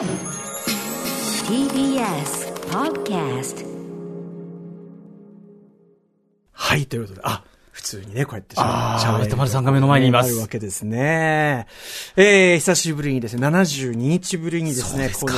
TBS Podcast はい、ということで、あ、普通にね、こうやってあー喋れる歌丸さんが目の前にいますあるわけですね。えー、久しぶりにですね、72日ぶりにですね、この、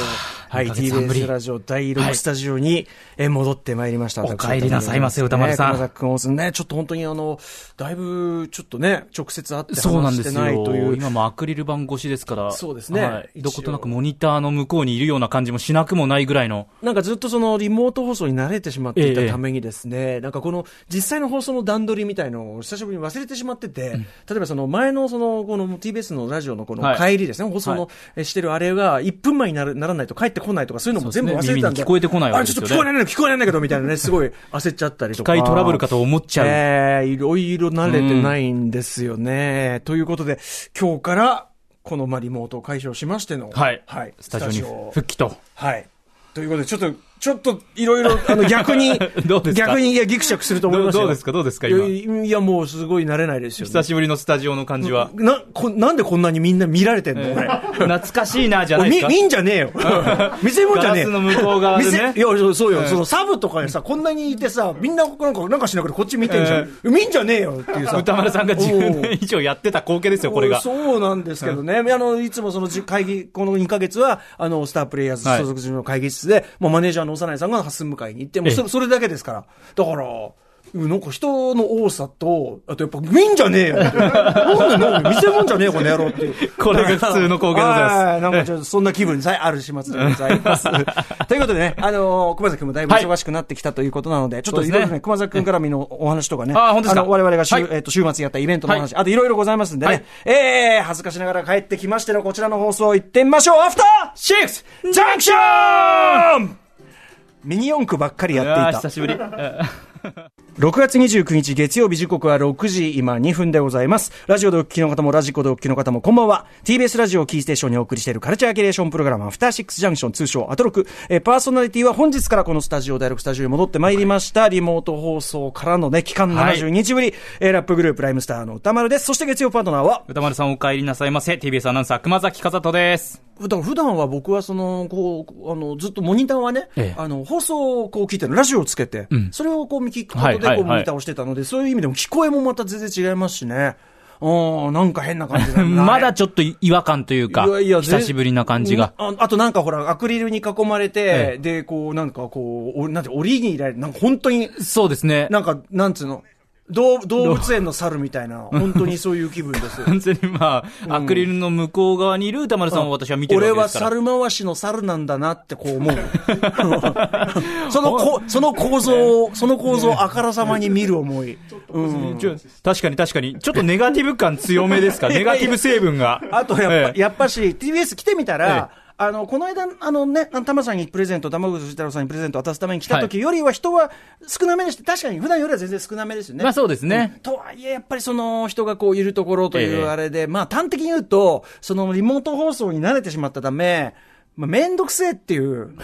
はい、TBS ラジオ第6スタジオに、えー戻ってまいりました。お帰りなさいませ歌丸さん熊崎君、大津ね、ちょっと本当にあの、だいぶ、ちょっとね、直接会ってそうなん話してですよ。ないという。今もアクリル板越しですから。そうですねはい。どことなくモニターの向こうにいるような感じもしなくもないぐらいの。なんかずっとそのリモート放送に慣れてしまっていええたためにですね、なんかこの実際の放送の段取りみたいのを久しぶりに忘れてしまってて、例えばその前のそのこの TBS のラジオのこのはい帰りですね、放送はのえしてるあれが1分前になるならないと帰ってこないとかそういうのも全部忘れてたんで。ですね聞こえてこないわけですよねあ、ちょっと聞こえない聞こえないんだけど、みたいなね、すごい焦っちゃったりと機か。械トラブルかと思っちゃう。ええいろいろ慣れてないんですよね。ということで、今日から、このまあリモートを解消しましての、はい。はい、スタジオにスタジオ復帰と。はい。ということで、ちょっと、ちょっと、いろいろ、あの、逆に 逆に、いや、ギクシャクすると思いますよ。どうですか？どうですか？今いやもう、すごい慣れないですよ、久しぶりのスタジオの感じは。な、こ、なんでこんなにみんな見られてんの、俺。懐かしいな、じゃないですか？み見んじゃねえよ。見せ物じゃねえガラスの向こう側でねいや、そうそうよ。そのサブとかでさ、こんなにいてさ、みんな、なんか、なんかしなくてこっち見てんじゃん。見んじゃねえよっていうさ。歌丸さんが10おう年以上やってた光景ですよ、これが。そうなんですけどね。あの、いつもそのじ会議、この2ヶ月は、あの、スタープレイヤーズはい所属中の会議室で、もうマネージャーの幼いさんがハス迎えに行って、もうそえ。れだけですから。だから、なんか人の多さと、あとやっぱ見んじゃねえよ。なんでなんで見せ物じゃねえよ、この野郎っていう。これが普通の光景でございます。はい。なんかちょっとそんな気分にさえある始末でございます。ということでね、あのー熊崎君もだいぶ忙しくなってきたということなので、ちょっといろいろね、熊崎君からみのお話とかね、あ本当ですか？の我々が週、はい。えっと週末やったイベントの話、はあといろいろございますんでね、はい。えー、恥ずかしながら帰ってきましてのこちらの放送行ってみましょう。アフターシックスジャンクションミニ四駆ばっかりやっていた久。しぶり。6月29日月曜日時刻は6時今2分でございます。ラジオでお聞きの方もラジコでお聞きの方もこんばんは。TBS ラジオをキーステーションにお送りしているカルチャーキュレーションプログラムアフターシックスジャンクション通称アトロク。えーパーソナリティは本日からこのスタジオ第6スタジオに戻ってまいりました。リモート放送からのね、期間はい72日ぶり、えーラップグループライムスターの歌丸です。そして月曜パートナーは、歌丸さんお帰りなさいませ。TBS アナウンサー熊崎和人です。だから普段は僕はその、こう、あの、ずっとモニターはね、ええあの、放送をこう聞いてる、ラジオをつけて、んそれをこう聞くことでこうモニターをしてたので、そういう意味でも聞こえもまた全然違いますしね。うん、なんか変な感じ まだちょっと違和感というか、いやいや久しぶりな感じが。ああとなんかほら、アクリルに囲まれて、ええで、こう、なんかこう、おなんて、檻にいられる、なんか本当に、そうですね。なんか、なんつうの、動動物園の猿みたいな、本当にそういう気分ですよ。完全にまあ、アクリルの向こう側にいる歌丸さんを私は見てる俺はわけですから。猿回しの猿なんだなってこう思う。そのこ、その構造を、その構造をあからさまに見る思い。うん。確かに確かに。ちょっとネガティブ感強めですか？ネガティブ成分が。あとやっぱ、ええやっぱし、TBS 来てみたら、えあの、この間、あのね、玉さんにプレゼント、玉口太郎さんにプレゼント渡すために来た時よりは人は少なめにして、確かに普段よりは全然少なめですよね。まあそうですね。とはいえ、やっぱりその人がこういるところといええうあれで、まあ端的に言うと、そのリモート放送に慣れてしまったため、まあめんどくせえっていう。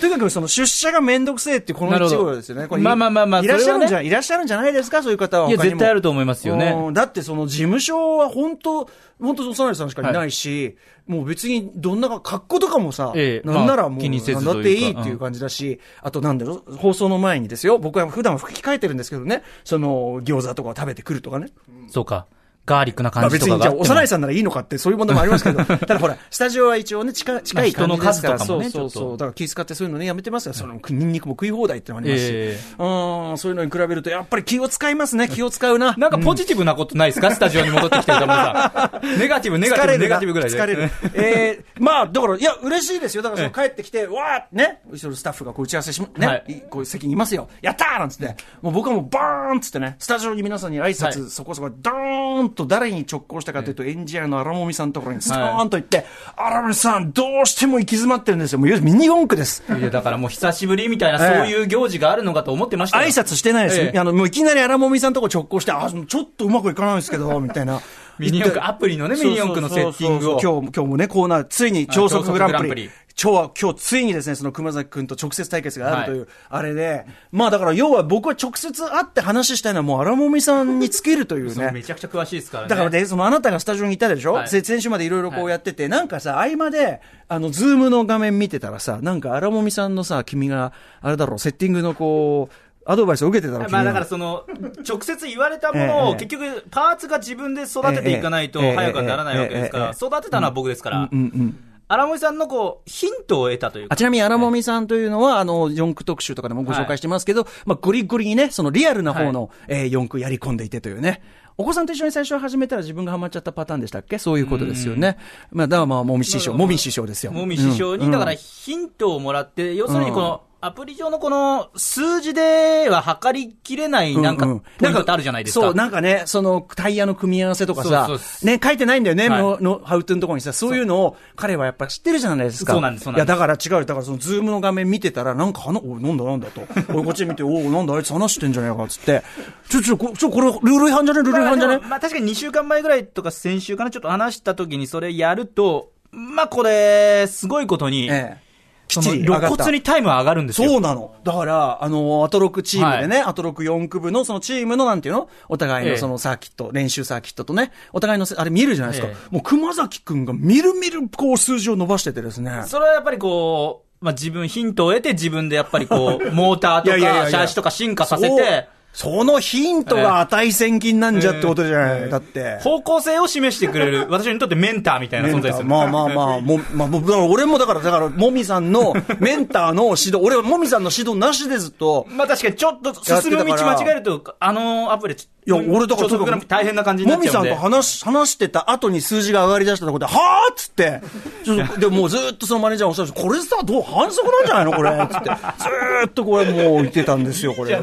とにかくその出社がめんどくせえっていうこの一号ですよね。まあまあまあまあいらっしゃるんじゃ、それはいらっしゃるんじゃないですかそういう方は。いや、絶対あると思いますよね。うんだってその事務所は本当、本当、幼いさんしかいないし、もう別にどんなか、格好とかもさ、ええなんならもう、まあ気にせずなんだっていいっていう感じだし、あとなんだろう、放送の前にですよ、僕は普段は吹き替えてるんですけどね、その、餃子とかを食べてくるとかね。そうか。ガーリックなまあ感じ別にじゃあ、とかがあっても。幼いさんならいいのかって、そういう問題もありますけど、ただほら、スタジオは一応ね、近近い感じですから、まあ人の数とかもねそうそうそう。だから気遣ってそういうのね、やめてますよ。その、ニンニクも食い放題ってのもありますし。えうん、そういうのに比べると、やっぱり気を使いますね、気を使うな。なんかポジティブなことないですか、スタジオに戻ってきてる歌丸さん。ネガティブ、ネガティブ、ネガティブぐらいで。疲れる。えー、まあ、だから、いや、嬉しいですよ。だから、その帰ってきて、わーね、後ろスタッフがこう打ち合わせし、ね、はいいこう席にいますよ。やったーなんつって。もう僕はもうバーンっつってね、スタジオに皆さんに挨拶、はいそこそこ、ドーンと誰に直行したかというと、エンジニアの荒もみさんのところにストーンと行って、荒もみさん、どうしても行き詰まってるんですよ。もう、ミニ四駆です。いや、だからもう久しぶりみたいな、そういう行事があるのかと思ってましたよ挨拶してないです、ええ。あの、もういきなり荒もみさんのとこ直行して、あ、ちょっとうまくいかないんですけど、みたいな。ミニ四駆アプリのねミニ四駆のセッティングを。今日もね、コーナー、ついに超速グランプリ。今日は、今日ついにですね、その熊崎くんと直接対決があるという、あれで、まあだから要は僕は直接会って話したいのはもう荒もみさんにつけるというそうめね。ちゃくちゃ詳しいですからね。だからね、そのあなたがスタジオにいたでしょ、はい。せ先週までいろいろこうやってて、なんかさ、合間で、あの、ズームの画面見てたらさ、なんか荒もみさんのさ、君が、あれだろう、セッティングのこう、アドバイスを受けてたら、まあだから君その、直接言われたものええ。を、結局、パーツが自分で育てていかないとええ。早くはならないわけですから、育てたのは僕ですから。は、うんうん。荒森さんのこう、ヒントを得たというか。あちなみに、荒もみさんというのは、あの、四駆特集とかでもご紹介してますけど、まあ、ゴリゴリにね、そのリアルな方の、えー四駆やり込んでいてというね。お子さんと一緒に最初始めたら自分がハマっちゃったパターンでしたっけ？そういうことですよね。まあ、だからまあ、もみ師匠、もみ師匠ですよ。もみ師匠に、うん。だからヒントをもらって、要するにこの、アプリ上のこの数字では測りきれないなんかううポイントってあるじゃないですか。そう、なんかね、そのタイヤの組み合わせとかさそうそうそ、ね、書いてないんだよね、はいの、の、ハウトゥーのところにさ、そういうのを彼はやっぱ知ってるじゃないですか。そうなんですそうなんですいや、だから違うよだからそのズームの画面見てたら、なんか、あの、おい、なんだなんだと。こっち見て、おい、なんだあいつ話してんじゃねえか、つって。ちょ、ちょ、こちょ、これ、ルール違反じゃね？ルール違反じゃね？まあ確かに2週間前ぐらいとか先週かな、ちょっと話した時にそれやると、まあこれ、すごいことに、ええ。きっちり上がった。露骨にタイムは上がるんですよ。そうなの。だから、あの、アトロクチームでね、アトロク4区部のそのチームのなんていうの？お互いええのそのサーキット、練習サーキットとね、お互いのせあれ見えるじゃないですか。えもう熊崎くんがみるみるこう数字を伸ばしててですね。それはやっぱりこう、まあ自分、ヒントを得て自分でやっぱりこう、モーターとか、シャーシとか進化させて、そのヒントが値千金なんじゃってことじゃない？だって。方向性を示してくれる、私にとってメンターみたいな存在ですよ。まあまあまあ、も、まあ、俺もだから、だから、もみさんの メンターの指導、俺はもみさんの指導なしでずっと、まあ確かにちょっと進む道間違えると、あのアプリ、いや、俺だからちょっと大変な感じになっちゃうんで。もみさんと話し、話してた後に数字が上がり出したところで、はぁっつって、ちょっと、でもうずっとそのマネージャーもおっしゃるこれさ、どう、反則なんじゃないの？これ、つって。ずーっとこれもう言ってたんですよ、これは。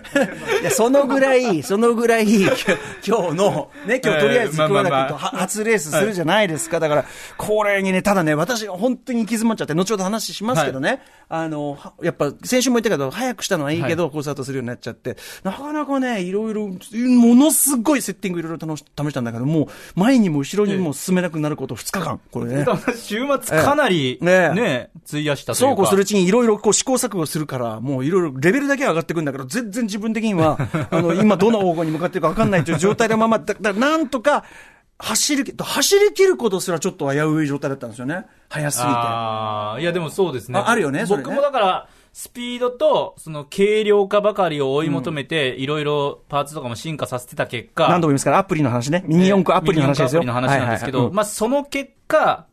いや、そのぐらい、そのぐらい、今日の、ね、今日とりあえずえーまあまあまあ。熊崎とは初レースするじゃないですか。だから、これにね、ただね、私が本当に行き詰まっちゃって、後ほど話しますけどね、あの、はやっぱ、先週も言ったけど、早くしたのはいいけど、コースアウトするようになっちゃって、なかなかね、いろいろ、ものすごいセッティングいろいろ試し試したんだけど、もう、前にも後ろにも進めなくなること2日間、これね。週末かなり、ええ。ねね、費やしたというか。そうこうするうちにいろいろこう試行錯誤するから、もういろいろレベルだけは上がってくるんだけど、全然自分的には、あの、今どの方向に向かっているか分かんないという状態のまま、だだからなんとか、走りき、走り切ることすらちょっと危うい状態だったんですよね。早すぎて。ああ、いやでもそうですね。ああるよねそれね僕もだから、スピードと、その軽量化ばかりを追い求めて、いろいろパーツとかも進化させてた結果、何度も言いますから、アプリの話ね。ミニ四駆アプリの話ですよ。ミニ四駆アプリの話なんですけど、はいはいはいまあその結果、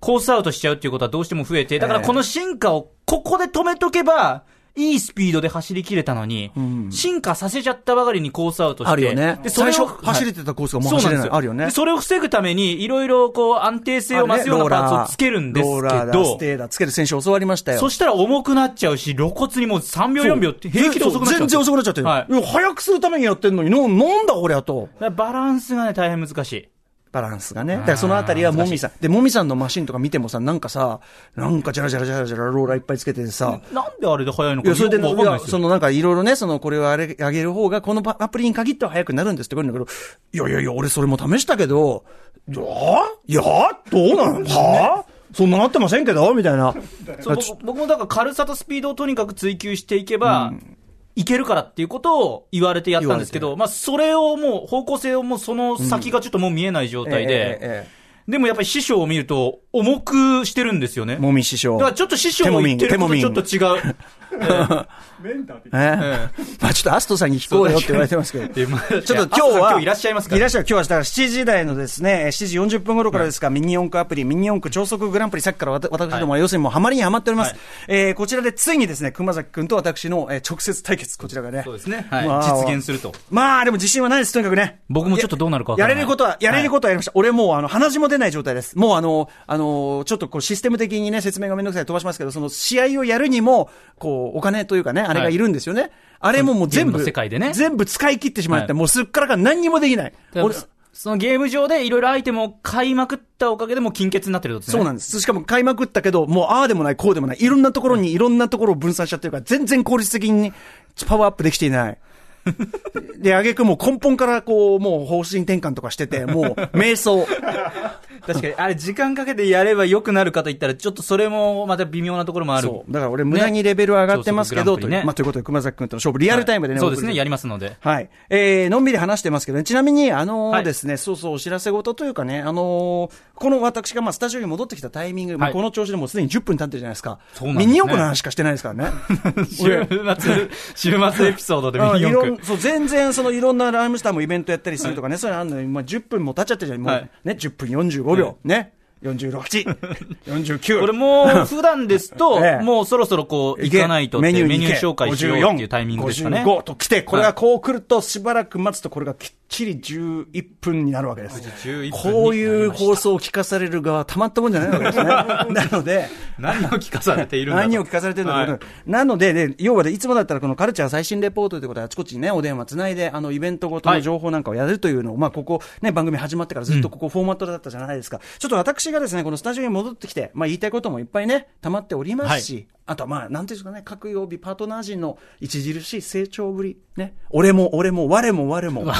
コースアウトしちゃうっていうことはどうしても増えて、だからこの進化をここで止めとけば、いいスピードで走り切れたのに、進化させちゃったばかりにコースアウトして。あるよね。で、それを最初走れてたコースがもう走れない。そうなんですよ。あるよねで。それを防ぐために、いろいろこう安定性を増すようなパーツをつけるんですけローラーだ、どス、テーだ、つける選手教わりましたよ。そしたら重くなっちゃうし、露骨にもう3秒4秒って平気で遅くなっちゃう。全然遅くなっちゃってる。はい早くするためにやってんのに、ななんだこりゃと。バランスがね、大変難しい。バランスがね。だからそのあたりはもみさん。で、もみさんのマシンとか見てもさ、なんかさ、なんかジャラジャラジャラジャラローラーいっぱいつけててさ、なんであれで速いのかいや、それで、いやそのなんかいろいろね、そのこれをあれ、上げる方が、このパアプリに限っては速くなるんですって言うんだけど、いやいやいや、俺それも試したけど、いやいやどうなの は？ぁそんななってませんけど？みたいな。僕僕もだから軽さとスピードをとにかく追求していけば、いけるからっていうことを言われてやったんですけど、まあそれをもう、方向性をもうその先がちょっともう見えない状態で、でもやっぱり師匠を見ると、重くしてるんですよね。もみ師匠。だからちょっと師匠の言ってることとちょっと違う。え？えまあちょっとアストさんに聞こうよって言われてますけど。でまあちょっと今日は、今日いらっしゃいますからいらっしゃる。今日は、だから7時台のですね、7時40分頃からですか、ミニ四駆アプリ、ミニ四駆超速グランプリ、さっきから私どもは要するにもうハマりにハマっております。はいえーこちらでついにですね、熊崎くんと私の、えー直接対決、こちらがね。そうですね。はい。まあ実現すると。まあ、でも自信はないです、とにかくね。僕もちょっとどうなるかわからないやれることは、やれることはやりました。俺もう、あの、鼻血も出ない状態です。もうあの、あの、ちょっとこう、システム的にね、説明がめんどくさい飛ばしますけど、その、試合をやるにも、こう、お金というかね、あれがいるんですよね。あれももう全部、世界でね全部使い切ってしまって、はいもうすっからかん何にもできない。俺そそのゲーム上でいろいろアイテムを買いまくったおかげでもう金欠になってるね。そうなんです。しかも買いまくったけど、もうああでもない、こうでもない。いろんなところにいろんなところを分散しちゃってるから、全然効率的にパワーアップできていない。で、あげくもう根本からこう、もう方針転換とかしてて、もう、瞑想。確かに、あれ時間かけてやれば良くなるかと言ったら、ちょっとそれもまた微妙なところもある。そう。だから俺、無駄にレベル上がってますけど、ねというまあ、ということで、熊崎君との勝負、リアルタイムでね、そうですね、やりますので。はい。えー、のんびり話してますけどね、ちなみに、あのーはいですね、そうそう、お知らせ事というかね、あのーこの私がまあスタジオに戻ってきたタイミング、まあはいこの調子でもうすでに10分経ってるじゃないですか。そうなんですねミニ四駆の話しかしてないですからね。週末、週末エピソードでミあニ四駆いろん。そう全然そのいろんなライムスターもイベントやったりするとかね、そういうのあるのに、まあ、10分も経っちゃってるじゃん、もう、はい。ね、10分45秒、ね、46、49。これもう、普段ですとええ、もうそろそろこう、行かないとって、メニュー紹介しようっていうタイミングですかね。55と来て、これがこう来ると、しばらく待つと、これがきっちり11分になるわけです。11分にこういう放送を聞かされる側、たまったもんじゃないわけですね。なので、何を聞かされているんだと。何を聞かされてるんだはい。なので、ね、要はで、いつもだったらこのカルチャー最新レポートということで、あちこちにね、お電話つないで、あの、イベントごとの情報なんかをやるというのを、まあ、ここ、ね、番組始まってからずっとここフォーマットだったじゃないですか。ちょっと私がですね、このスタジオに戻ってきて、まあ、言いたいこともいっぱいね、溜まっておりますし、あとはまあ、なんていうんですかね、各曜日パートナー陣の著しい成長ぶり、ね、俺も俺も我も我も、ね、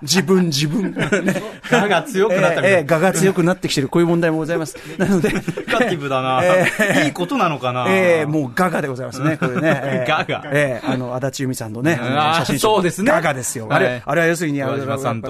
自分自分、ね、我が強くなったみたいな。えええが強くなってきてる、こういう問題もございます。なので、ネガティブだな、えいいことなのかな、ええもうガガでございますね、これね。ええ。ガガ。ええあの、足立由美さんのね、写真集。そうですね。ガガですよ。あれ、はい。あれは要するに、あの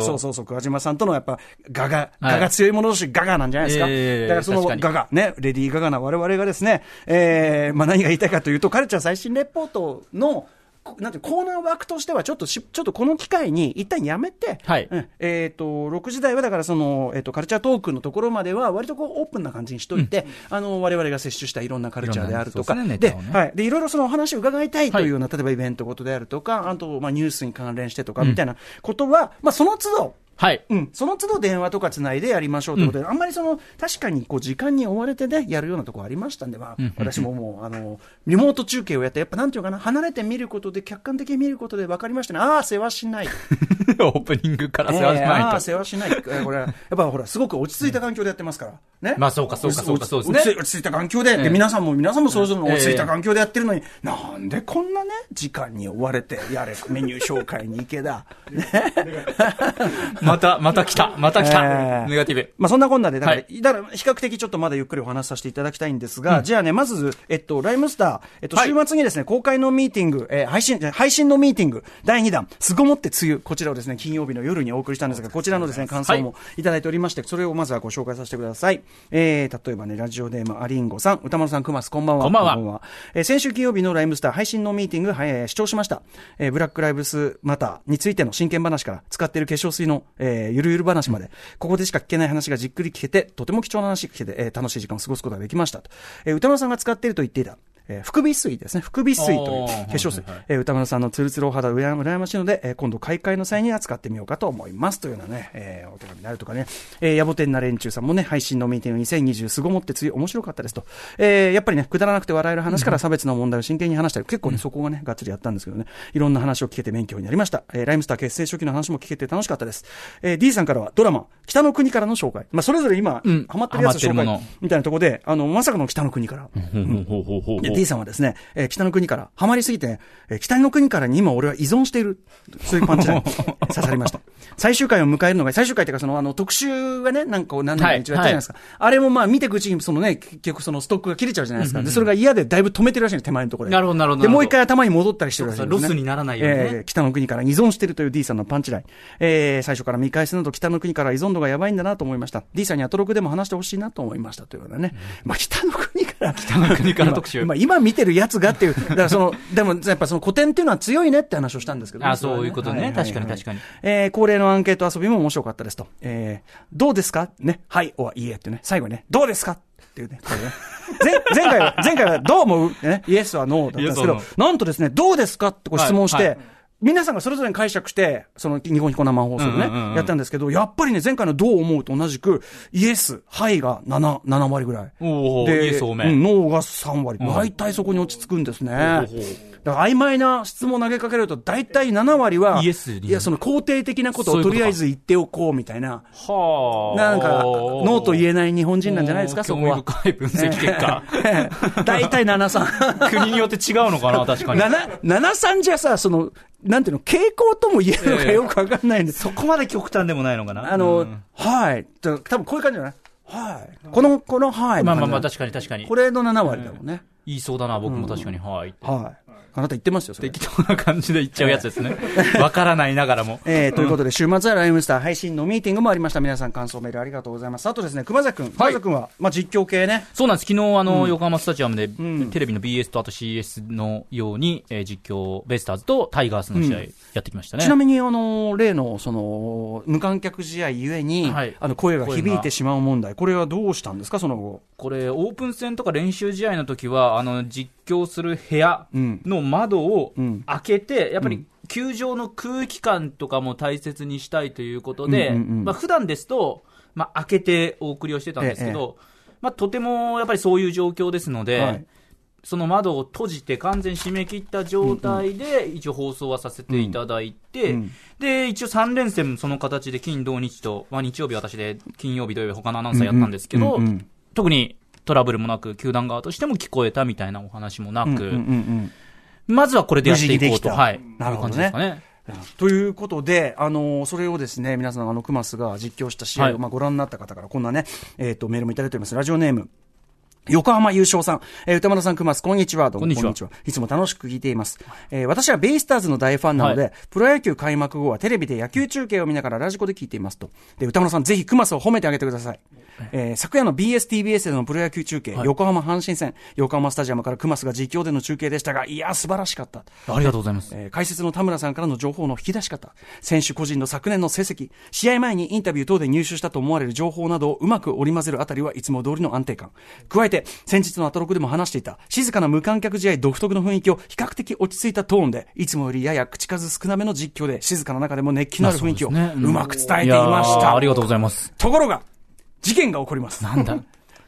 そうそうそう、桑島さんとのやっぱ、ガガ、はい。ガガ強い者同士、ガガなんじゃないですか。ええだからそのガガ、ね、レディー・ガガな我々がですね、ええまあ何が言いたいかというと、カルチャー最新レポートの、こなんてコーナー枠としては、ちょっとし、ちょっとこの機会に一旦やめて、はい。うん。えっ、と、6時台はだからその、えっ、と、カルチャートークのところまでは、割とこう、オープンな感じにしといて、あの、我々が摂取したいろんなカルチャーであるとか、でねネタをね。はい。で、いろいろそのお話を伺いたいというような、例えばイベントごとであるとか、あと、まあ、ニュースに関連してとか、みたいなことは、まあ、その都度、はい。うん、その都度電話とかつないでやりましょうということで、あんまりその、確かにこう時間に追われてね、やるようなところありましたんで、まあ、私ももう、あの、リモート中継をやって、やっぱなんていうかな、離れて見ることで、客観的に見ることで分かりましたね。ああ、世話しない。オープニングから世話しえーああ。世話しない。えーこれ、やっぱほら、すごく落ち着いた環境でやってますから。ね。まあそうかそうかそうかそうですね落ち着い落ち着いた環境で、で、ええ皆さんも、皆さんもそれぞれのええ落ち着いた環境でやってるのに、なんでこんなね、時間に追われて、やれ、メニュー紹介に行けだ。ね。また、また来た。また来えた。ーネガティブ。まあそんなこんなで、だから、はいだから比較的ちょっとまだゆっくりお話しさせていただきたいんですが、じゃあね、まず、えっと、ライムスター、えっと、はい週末にですね、公開のミーティング、えー配信、配信のミーティング、第2弾、すごもって梅雨、こちらをですね、金曜日の夜にお送りしたんですが、こちらのですね、感想もいただいておりまして、それをまずはご紹介させてください。えー、例えばね、ラジオネーム、アリンゴさん、歌丸さん、くます、こんばんは。こんばんはえー先週金曜日のライムスター配信のミーティング、はいえー視聴しました。えーブラックライブスマターについての真剣話から、使っている化粧水の、えーゆるゆる話まで、ここでしか聞けない話がじっくり聞けて、とても貴重な話が聞けて、えー楽しい時間を過ごすことができましたと。えー歌丸さんが使っていると言っていた、えー、福美水ですね。福美水という化粧水。はいはいはいえー歌丸さんのツルツルお肌うら羨ましいので、えー今度開会の際には使ってみようかと思います。というようなね、えーお手紙になるとかね。えー、野暮天な連中さんもね、配信のミーティング2020すごもってつい面白かったですと。えーやっぱりね、くだらなくて笑える話から差別の問題を真剣に話したり、結構ね、そこがね、がっつりやったんですけどね、いろんな話を聞けて勉強になりました。えーライムスター結成初期の話も聞けて楽しかったです。えー D さんからはドラマ、北の国からの紹介。まあ、それぞれ今、うんハマってるやつの紹介みたいなところで、あの、まさかの北の国から。ほうほうほうほうで、D さんはですね、えー北の国から、ハマりすぎてね、えー北の国からに今俺は依存している。そういうパンチライン、刺さりました。最終回を迎えるのが、最終回っていうか、その、あの、特集がね、なんか何年か一応やったじゃないですか。あれもまあ、見ていくうちに、そのね、結局そのストックが切れちゃうじゃないですか。で、それが嫌でだいぶ止めてるらしいんです、手前のところで。なるほどなるほどで、もう一回頭に戻ったりしてるらしいんです、ね。ロスにならないようにねえー北の国から依存しているという D さんのパンチライン。えー最初から見返すなど北の国から依存度がやばいんだなと思いました。D さんにアトロクでも話してほしいなと思いましたというようなね。まあ、北の国から。北の国から特集今、今見てるやつがっていう。だからその、でもやっぱその古典っていうのは強いねって話をしたんですけど、あそういうことねははは確かに確かに。えー恒例のアンケート遊びも面白かったですと。えーどうですか？ね。はい、おはいいえってね。最後にね、どうですか？っていうね。これね前 前回は、前回はどう思う？ね。イエスはノーだったんですけどなんとですね、どうですか？ってこう質問して、はいはい皆さんがそれぞれに解釈して、その日本彦生放送でね、うんうんうんうんやったんですけど、やっぱりね、前回のどう思うと同じく、イエス、はいが7、7割ぐらい。で、イエス多めうんノーが3割。ん大体そこに落ち着くんですね。だから曖昧な質問を投げかけると、大体7割は、イエスにいや、その肯定的なことをとりあえず言っておこうみたいな、はあ。なんか、ノーと言えない日本人なんじゃないですか、そこは。興味深い分析結果。大体7、3。国によって違うのかな、確かに。7、7、3じゃさ、その、なんていうの、傾向とも言えるのかよくわかんないんです。そこまで極端でもないのかな？あの、うんはい。多分こういう感じじゃないはい。この、この、はい。まあまあまあ、こ確かに確かに。れの7割だもんね。言いそうだな、僕も確かに。はい。はい。あなた言ってますよ。適当な感じで言っちゃうやつですね。わからないながらも。えー、ということで、週末はライムスター配信のミーティングもありました。皆さん感想メールありがとうございます。あとですね、熊崎くん。熊崎くんは、まあ実況系ね。そうなんです。昨日、あの、横浜スタジアムで、んテレビの BS とあと CS のように、えー実況、ベイスターズとタイガースの試合、やってきましたね。ちなみに、あの、例の、その、無観客試合ゆえに、はいあの、声が響いてしまう問題。これはどうしたんですか、その後。これ、オープン戦とか練習試合の時は、あの、実況する部屋の窓をうん。開けて、やっぱり、球場の空気感とかも大切にしたいということで、うんうんうんまあ普段ですと、まあ開けてお送りをしてたんですけど、まあとてもやっぱりそういう状況ですので、はい。その窓を閉じて完全締め切った状態で、一応放送はさせていただいて、うんで、一応3連戦もその形で金、土、日と、まあ日曜日私で金曜日、土曜日他のアナウンサーやったんですけど、うんうんうん。特にトラブルもなく、球団側としても聞こえたみたいなお話もなく、うんうんうんまずはこれでやっていこうと、はい。なるほどね。ということで、あのそれをですね、皆さん、あの、クマスが実況した試合を、はいまあ、ご覧になった方から、こんなね、えっ、と、メールもいただいております。ラジオネーム。横浜優勝さん、えー歌丸さん、クマス、こんにちは。どうもこんにちはいつも楽しく聞いています。えー私はベイスターズの大ファンなので、はプロ野球開幕後はテレビで野球中継を見ながらラジコで聞いていますと。で、歌丸さん、ぜひクマスを褒めてあげてください。えー昨夜の BSTBS でのプロ野球中継、はい横浜阪神戦、横浜スタジアムからクマスが実況での中継でしたが、いや、素晴らしかった。ありがとうございます。えー解説の田村さんからの情報の引き出し方、選手個人の昨年の成績、試合前にインタビュー等で入手したと思われる情報などをうまく織り交ぜるあたりはいつも通りの安定感。加えて、先日のアトロクでも話していた、静かな無観客試合独特の雰囲気を比較的落ち着いたトーンで、いつもよりやや口数少なめの実況で、静かな中でも熱気のある雰囲気をうまく伝えていました。ありがとうございます。ところが、事件が起こります。なんだ？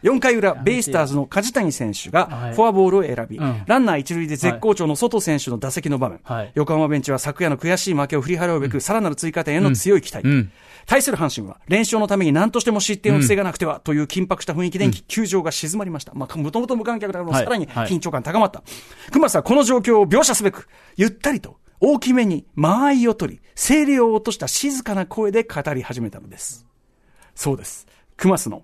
4回裏、ベイスターズの梶谷選手がはい。フォアボールを選び、うん。ランナー一塁で絶好調の外選手の打席の場面、はい。横浜ベンチは昨夜の悔しい負けを振り払うべく、さらなる追加点への強い期待。うん。対する阪神は、連勝のために何としても失点を防がなくては、という緊迫した雰囲気で、球場が静まりました。まあ、もともと無観客だから、はい。さらにはい。緊張感高まった。熊さんはこの状況を描写すべく、ゆったりと、大きめに間合いを取り、声量を落とした静かな声で語り始めたのです。そうです。熊須の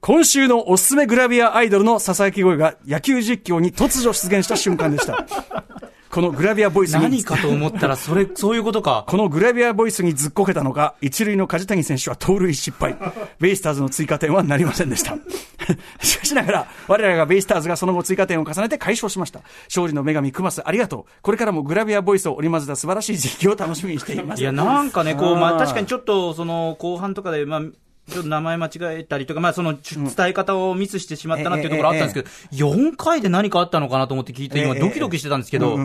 今週のおすすめグラビアアイドルの囁き声が野球実況に突如出現した瞬間でした。このグラビアボイスに何かと思ったら、それ、そういうことか。このグラビアボイスにずっこけたのか、一塁の梶谷選手は盗塁失敗。ベイスターズの追加点はなりませんでした。しかしながら、我らがベイスターズがその後追加点を重ねて解消しました。勝利の女神クマスありがとう。これからもグラビアボイスを織り交ぜた素晴らしい実況を楽しみにしています。いや、なんかね、こう、まあ、確かにちょっと、その、後半とかで、まあ、ちょっと名前間違えたりとか、まあ、その、伝え方をミスしてしまったなっていうところあったんですけど、4回で何かあったのかなと思って聞いて、今、ええドキドキしてたんですけど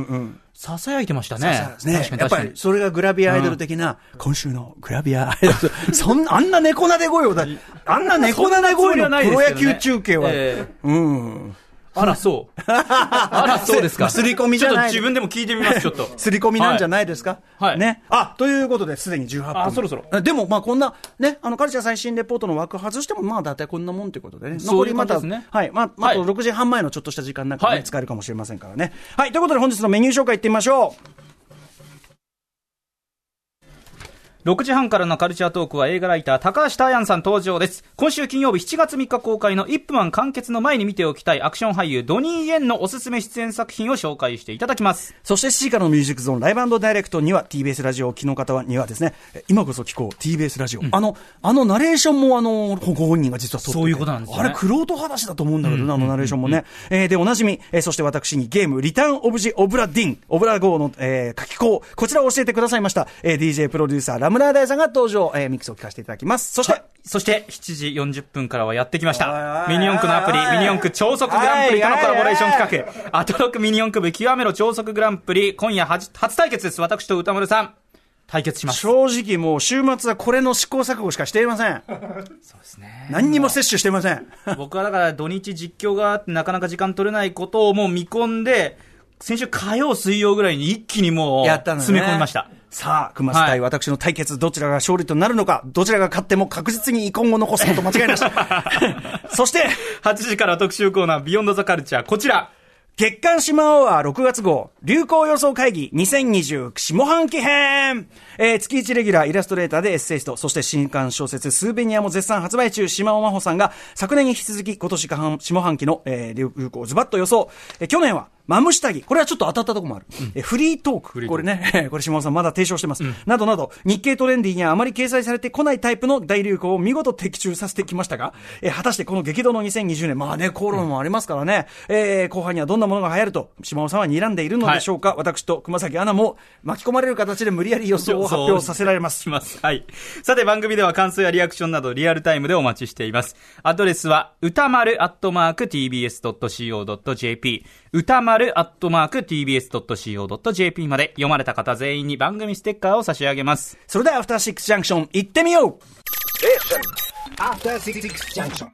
ささやいてましたね。ね。やっぱ。りそれがグラビアアイドル的な、今週のグラビアアイドル。そんな、あんな猫なで声をだ、あんな猫なで声のプロ野球中継は、ええうん。あら、そう。あら、そうですか。すり込みじゃないちょっと自分でも聞いてみます、ちょっと。すり込みなんじゃないですか、はいね。あ、ということで、すでに18分。あそろそろあでも、まあ、こんな、ね、あの、カルチャー最新レポートの枠外しても、まあ、大体こんなもんということでね。残りまた、ねはい。まあ、まあ、あとはい6時半前のちょっとした時間なんかね、はい使えるかもしれませんからね。はい。ということで、本日のメニュー紹介いってみましょう。6時半からのカルチャートークは映画ライター高橋大安さん登場です。今週金曜日7月3日公開のイップマン完結の前に見ておきたいアクション俳優ドニー・イエンのおすすめ出演作品を紹介していただきます。そして7時からのミュージックゾーンライブダイレクトには TBS ラジオ、昨日方にはですね、え今こそ聞こう TBS ラジオ。あの、あのナレーションもあの、ご本人が実は撮っててそういうことなんですよねあれ、クロート裸足だと思うんだけどな、あのナレーションもね。えーで、おなじみ、えーそして私にゲーム、リターンオブジオブラディン、オブラ号の、えー書き子、こちらを教えてくださいました、えー DJ プロデューサー、ラムラーダイさんが登場、えーミックスを聞かせていただきます。そして、そして7時40分からはやってきました。ミニ四駆のアプリ、ミニ四駆超速グランプリとのコラボレーション企画、アトロックミニ四駆部極めろ超速グランプリ、今夜初初対決です。私と歌丸さん、対決します。正直もう週末はこれの試行錯誤しかしていません。そうですね。何にも摂取していません。僕はだから土日実況があってなかなか時間取れないことをもう見込んで、先週火曜、水曜ぐらいに一気にもう詰め込みました。さあ、熊須対はい私の対決、どちらが勝利となるのか、どちらが勝っても確実に遺恨を残すこと間違いなし。そして、8時から特集コーナー、ビヨンドザカルチャー、こちら。月刊シマアワー6月号、流行予想会議2020下半期編えー、月1レギュラーイラストレーターでエッセイスト、そして新刊小説スーベニアも絶賛発売中、島尾真帆さんが昨年に引き続き今年下半期の、えー、流行ズバッと予想。えー、去年はマムシタギ。これはちょっと当たったとこもある。うん、えフリートーク。これね、これ島尾さんまだ提唱してます。うん、などなど、日経トレンディにはあまり掲載されてこないタイプの大流行を見事的中させてきましたが、え果たしてこの激動の2020年、まあね、口論もありますからね、うん、えー、後半にはどんなものが流行ると、島尾さんは睨んでいるのでしょうか、はい、私と熊崎アナも巻き込まれる形で無理やり予想を発表させられます。ます。はい。さて番組では感想やリアクションなどリアルタイムでお待ちしています。アドレスは、歌丸アットマーク tbs.co.jp 歌丸アットマーク tbs.co.jp まで読まれた方全員に番組ステッカーを差し上げます。それではアフターシックスジャンクション行ってみようえアフターシックスジャンクション